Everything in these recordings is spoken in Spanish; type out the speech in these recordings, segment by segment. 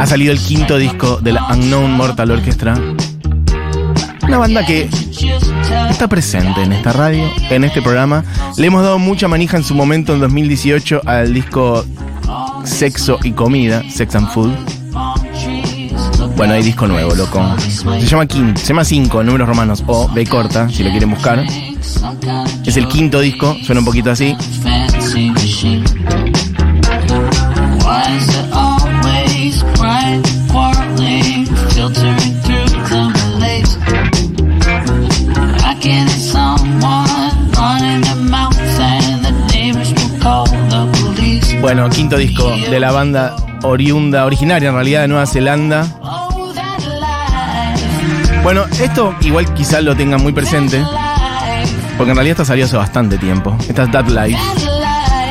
ha salido el quinto disco de la Unknown Mortal Orchestra. Una banda que está presente en esta radio, en este programa. Le hemos dado mucha manija en su momento en 2018 al disco Sexo y Comida, Sex and Food. Bueno, hay disco nuevo, loco. Se llama Quinto, se llama 5, números romanos, o B corta, si lo quieren buscar. Es el quinto disco, suena un poquito así. Bueno, quinto disco de la banda oriunda, originaria en realidad de Nueva Zelanda. Bueno, esto igual quizás lo tengan muy presente, porque en realidad esto salió hace bastante tiempo. Esta es That Life.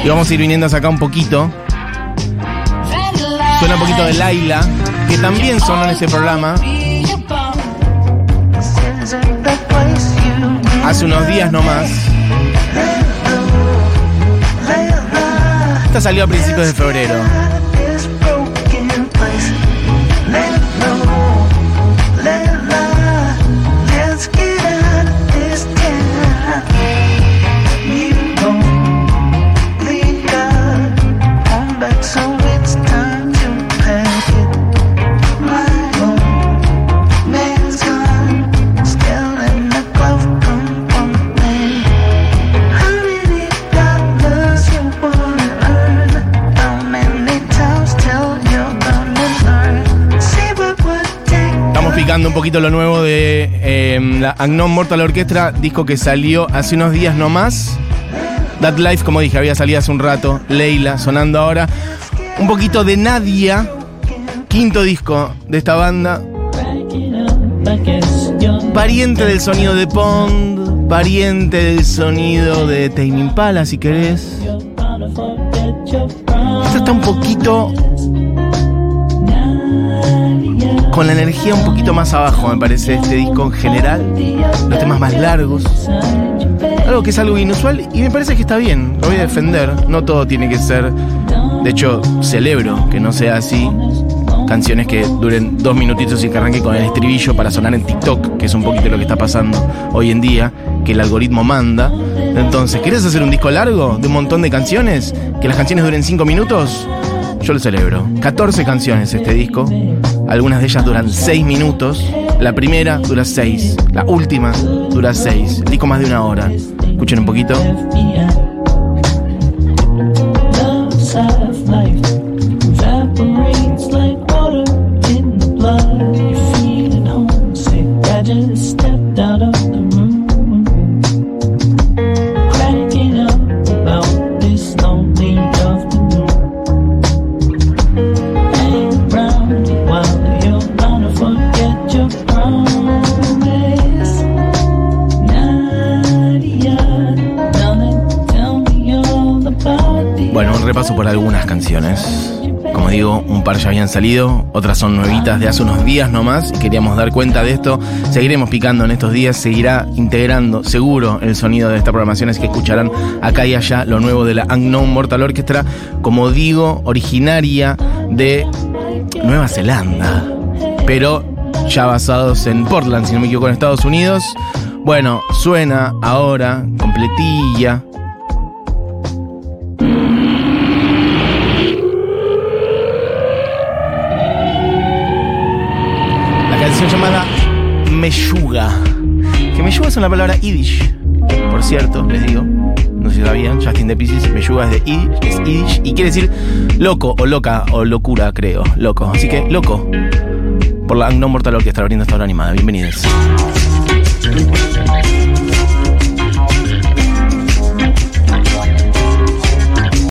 Y vamos a ir viniendo acá un poquito. Suena un poquito de Laila, que también sonó en ese programa. Hace unos días nomás. Esta salió a principios de febrero. Un poquito lo nuevo de eh, la Agnon Mortal Orchestra, disco que salió hace unos días nomás. That Life, como dije, había salido hace un rato. Leila, sonando ahora. Un poquito de Nadia, quinto disco de esta banda. Pariente del sonido de Pond, pariente del sonido de Tame Impala, si querés. Está un poquito con la energía un poquito más abajo, me parece, este disco en general. Los temas más largos. Algo que es algo inusual y me parece que está bien. Lo voy a defender. No todo tiene que ser. De hecho, celebro que no sea así. Canciones que duren dos minutitos y que arranque con el estribillo para sonar en TikTok, que es un poquito lo que está pasando hoy en día, que el algoritmo manda. Entonces, ¿querés hacer un disco largo de un montón de canciones? ¿Que las canciones duren cinco minutos? Yo lo celebro. 14 canciones este disco. Algunas de ellas duran 6 minutos. La primera dura 6. La última dura 6. El disco más de una hora. Escuchen un poquito. Repaso por algunas canciones. Como digo, un par ya habían salido, otras son nuevitas de hace unos días nomás. Y queríamos dar cuenta de esto. Seguiremos picando en estos días, seguirá integrando seguro el sonido de esta programación, es que escucharán acá y allá lo nuevo de la Unknown Mortal Orchestra, como digo, originaria de Nueva Zelanda, pero ya basados en Portland, si no me equivoco, en Estados Unidos. Bueno, suena ahora, completilla. Canción llamada Meyuga. Que Meyuga es una palabra yiddish, por cierto, les digo. No sé si sabían, Justin de Pisces, Meyuga es de yiddish, es yiddish y quiere decir loco o loca o locura, creo, loco. Así que, loco. Por la No Mortal Orchestra abriendo esta hora animada. Bienvenidos.